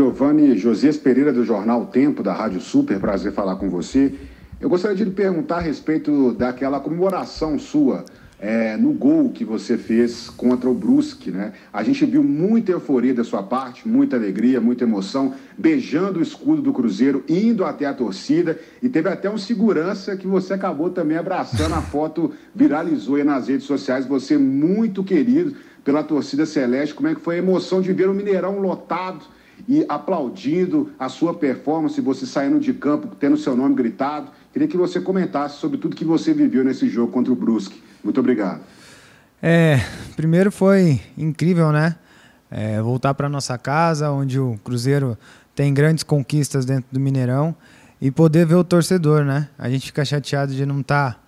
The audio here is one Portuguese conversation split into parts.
Giovanni Josias Pereira, do Jornal Tempo, da Rádio Super, prazer falar com você. Eu gostaria de lhe perguntar a respeito daquela comemoração sua é, no gol que você fez contra o Brusque, né? A gente viu muita euforia da sua parte, muita alegria, muita emoção, beijando o escudo do Cruzeiro, indo até a torcida e teve até um segurança que você acabou também abraçando. A foto viralizou aí nas redes sociais, você muito querido pela torcida celeste. Como é que foi a emoção de ver o Mineirão lotado? E aplaudindo a sua performance, você saindo de campo, tendo seu nome gritado. Queria que você comentasse sobre tudo que você viveu nesse jogo contra o Brusque. Muito obrigado. É, primeiro foi incrível, né? É, voltar para nossa casa, onde o Cruzeiro tem grandes conquistas dentro do Mineirão e poder ver o torcedor, né? A gente fica chateado de não estar tá,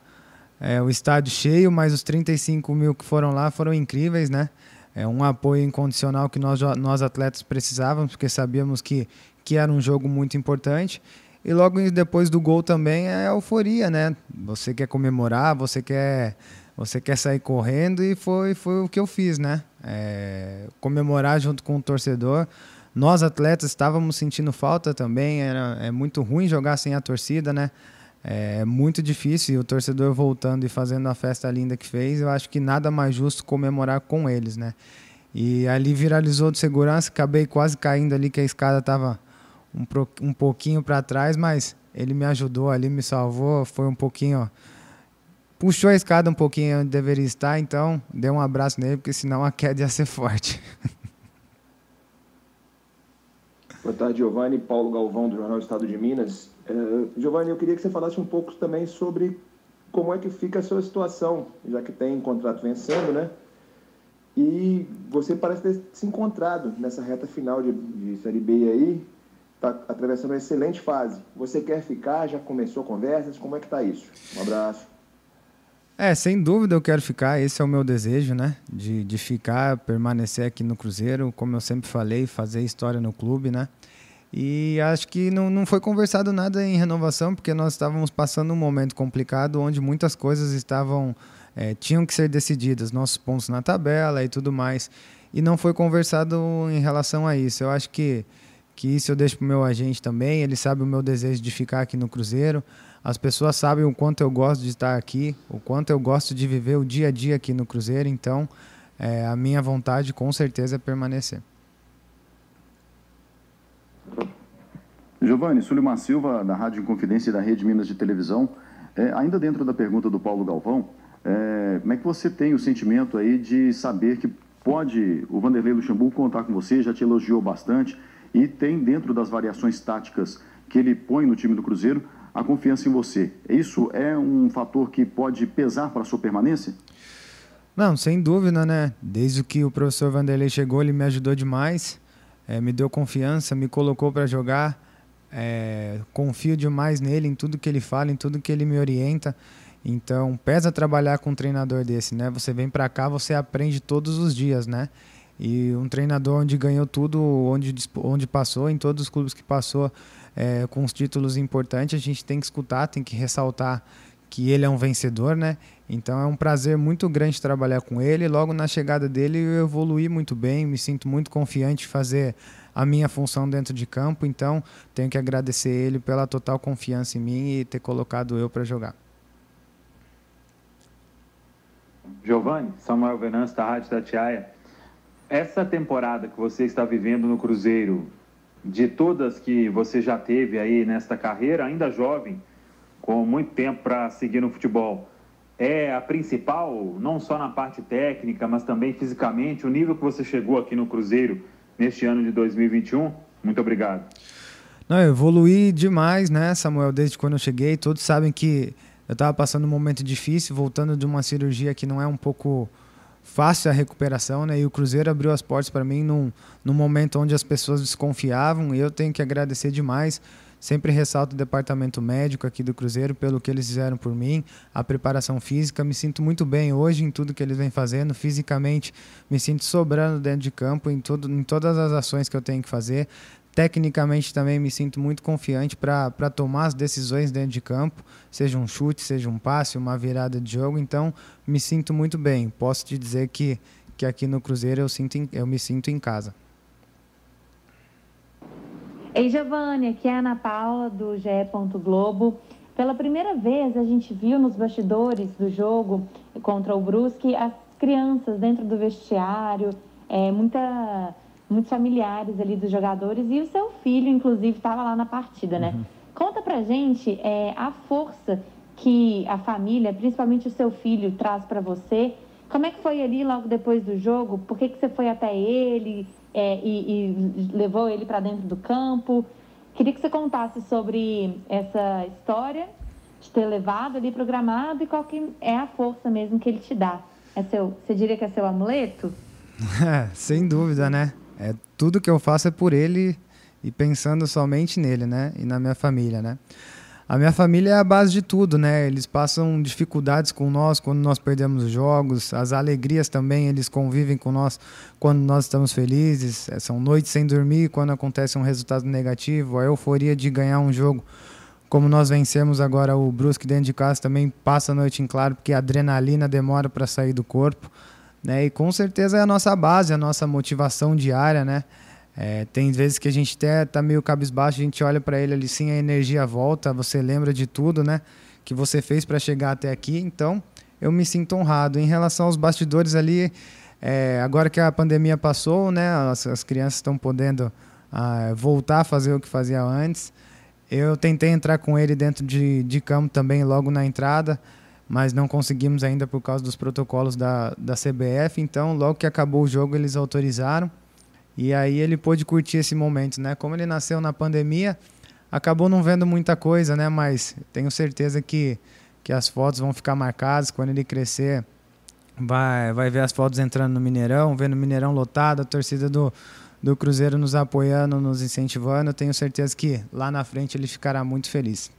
é, o estádio cheio, mas os 35 mil que foram lá foram incríveis, né? É um apoio incondicional que nós, nós atletas precisávamos, porque sabíamos que, que era um jogo muito importante. E logo depois do gol também é euforia, né? Você quer comemorar, você quer você quer sair correndo e foi, foi o que eu fiz, né? É, comemorar junto com o torcedor. Nós atletas estávamos sentindo falta também, era, é muito ruim jogar sem a torcida, né? É muito difícil o torcedor voltando e fazendo a festa linda que fez, eu acho que nada mais justo comemorar com eles, né? E ali viralizou de segurança, acabei quase caindo ali que a escada estava um, um pouquinho para trás, mas ele me ajudou ali, me salvou, foi um pouquinho ó, puxou a escada um pouquinho onde deveria estar, então deu um abraço nele, porque senão a queda ia ser forte. Boa tarde, Giovanni. Paulo Galvão, do Jornal Estado de Minas. Uh, Giovanni, eu queria que você falasse um pouco também sobre como é que fica a sua situação, já que tem contrato vencendo, né? E você parece ter se encontrado nessa reta final de, de Série B aí, está atravessando uma excelente fase. Você quer ficar? Já começou conversas? Como é que está isso? Um abraço. É, sem dúvida eu quero ficar, esse é o meu desejo, né? De, de ficar, permanecer aqui no Cruzeiro, como eu sempre falei, fazer história no clube, né? E acho que não, não foi conversado nada em renovação, porque nós estávamos passando um momento complicado onde muitas coisas estavam é, tinham que ser decididas, nossos pontos na tabela e tudo mais. E não foi conversado em relação a isso. Eu acho que, que isso eu deixo para o meu agente também, ele sabe o meu desejo de ficar aqui no Cruzeiro. As pessoas sabem o quanto eu gosto de estar aqui, o quanto eu gosto de viver o dia a dia aqui no Cruzeiro, então é, a minha vontade com certeza é permanecer. Giovanni, Sulimar Silva, da Rádio Inconfidência e da Rede Minas de Televisão. É, ainda dentro da pergunta do Paulo Galvão, é, como é que você tem o sentimento aí de saber que pode o Vanderlei Luxemburgo contar com você, já te elogiou bastante, e tem dentro das variações táticas que ele põe no time do Cruzeiro, a confiança em você. Isso é um fator que pode pesar para a sua permanência? Não, sem dúvida, né? Desde que o professor Vanderlei chegou, ele me ajudou demais, é, me deu confiança, me colocou para jogar. É, confio demais nele, em tudo que ele fala, em tudo que ele me orienta. Então, pesa trabalhar com um treinador desse, né? Você vem para cá, você aprende todos os dias, né? E um treinador onde ganhou tudo, onde, onde passou, em todos os clubes que passou, é, com os títulos importantes, a gente tem que escutar, tem que ressaltar que ele é um vencedor, né? Então é um prazer muito grande trabalhar com ele. Logo na chegada dele eu evoluí muito bem, me sinto muito confiante em fazer a minha função dentro de campo. Então tenho que agradecer ele pela total confiança em mim e ter colocado eu para jogar. Giovanni, Samuel Venâncio da Rádio Tatiaia. Essa temporada que você está vivendo no Cruzeiro, de todas que você já teve aí nesta carreira, ainda jovem, com muito tempo para seguir no futebol, é a principal, não só na parte técnica, mas também fisicamente, o nível que você chegou aqui no Cruzeiro neste ano de 2021? Muito obrigado. Não, eu evoluí demais, né, Samuel, desde quando eu cheguei. Todos sabem que eu estava passando um momento difícil, voltando de uma cirurgia que não é um pouco fácil a recuperação, né? E o Cruzeiro abriu as portas para mim num, num momento onde as pessoas desconfiavam eu tenho que agradecer demais. Sempre ressalto o departamento médico aqui do Cruzeiro pelo que eles fizeram por mim, a preparação física. Me sinto muito bem hoje em tudo que eles vêm fazendo. Fisicamente, me sinto sobrando dentro de campo em, tudo, em todas as ações que eu tenho que fazer. Tecnicamente também me sinto muito confiante para tomar as decisões dentro de campo, seja um chute, seja um passe, uma virada de jogo. Então, me sinto muito bem. Posso te dizer que, que aqui no Cruzeiro eu, sinto, eu me sinto em casa. Ei, Giovanni, aqui é a Ana Paula, do GE. Globo. Pela primeira vez, a gente viu nos bastidores do jogo contra o Brusque as crianças dentro do vestiário, é, muita, muitos familiares ali dos jogadores e o seu filho, inclusive, estava lá na partida, né? Uhum. Conta pra gente é, a força que a família, principalmente o seu filho, traz para você. Como é que foi ali logo depois do jogo? Por que, que você foi até ele é, e, e levou ele para dentro do campo? Queria que você contasse sobre essa história de ter levado ali programado e qual que é a força mesmo que ele te dá. É seu, você diria que é seu amuleto? É, sem dúvida, né? É, tudo que eu faço é por ele e pensando somente nele, né? E na minha família, né? A minha família é a base de tudo, né? Eles passam dificuldades com nós quando nós perdemos jogos, as alegrias também, eles convivem com nós quando nós estamos felizes. É, são noites sem dormir quando acontece um resultado negativo, a euforia de ganhar um jogo. Como nós vencemos agora o Brusque dentro de casa, também passa a noite em claro, porque a adrenalina demora para sair do corpo. Né? E com certeza é a nossa base, a nossa motivação diária, né? É, tem vezes que a gente até tá meio cabisbaixo, a gente olha para ele ali sim, a energia volta, você lembra de tudo, né? Que você fez para chegar até aqui. Então, eu me sinto honrado. Em relação aos bastidores ali, é, agora que a pandemia passou, né? As, as crianças estão podendo ah, voltar a fazer o que fazia antes. Eu tentei entrar com ele dentro de, de campo também logo na entrada, mas não conseguimos ainda por causa dos protocolos da, da CBF. Então, logo que acabou o jogo, eles autorizaram. E aí ele pôde curtir esse momento, né? Como ele nasceu na pandemia, acabou não vendo muita coisa, né? Mas tenho certeza que, que as fotos vão ficar marcadas quando ele crescer. Vai, vai ver as fotos entrando no Mineirão, vendo o Mineirão lotado, a torcida do, do Cruzeiro nos apoiando, nos incentivando. Tenho certeza que lá na frente ele ficará muito feliz.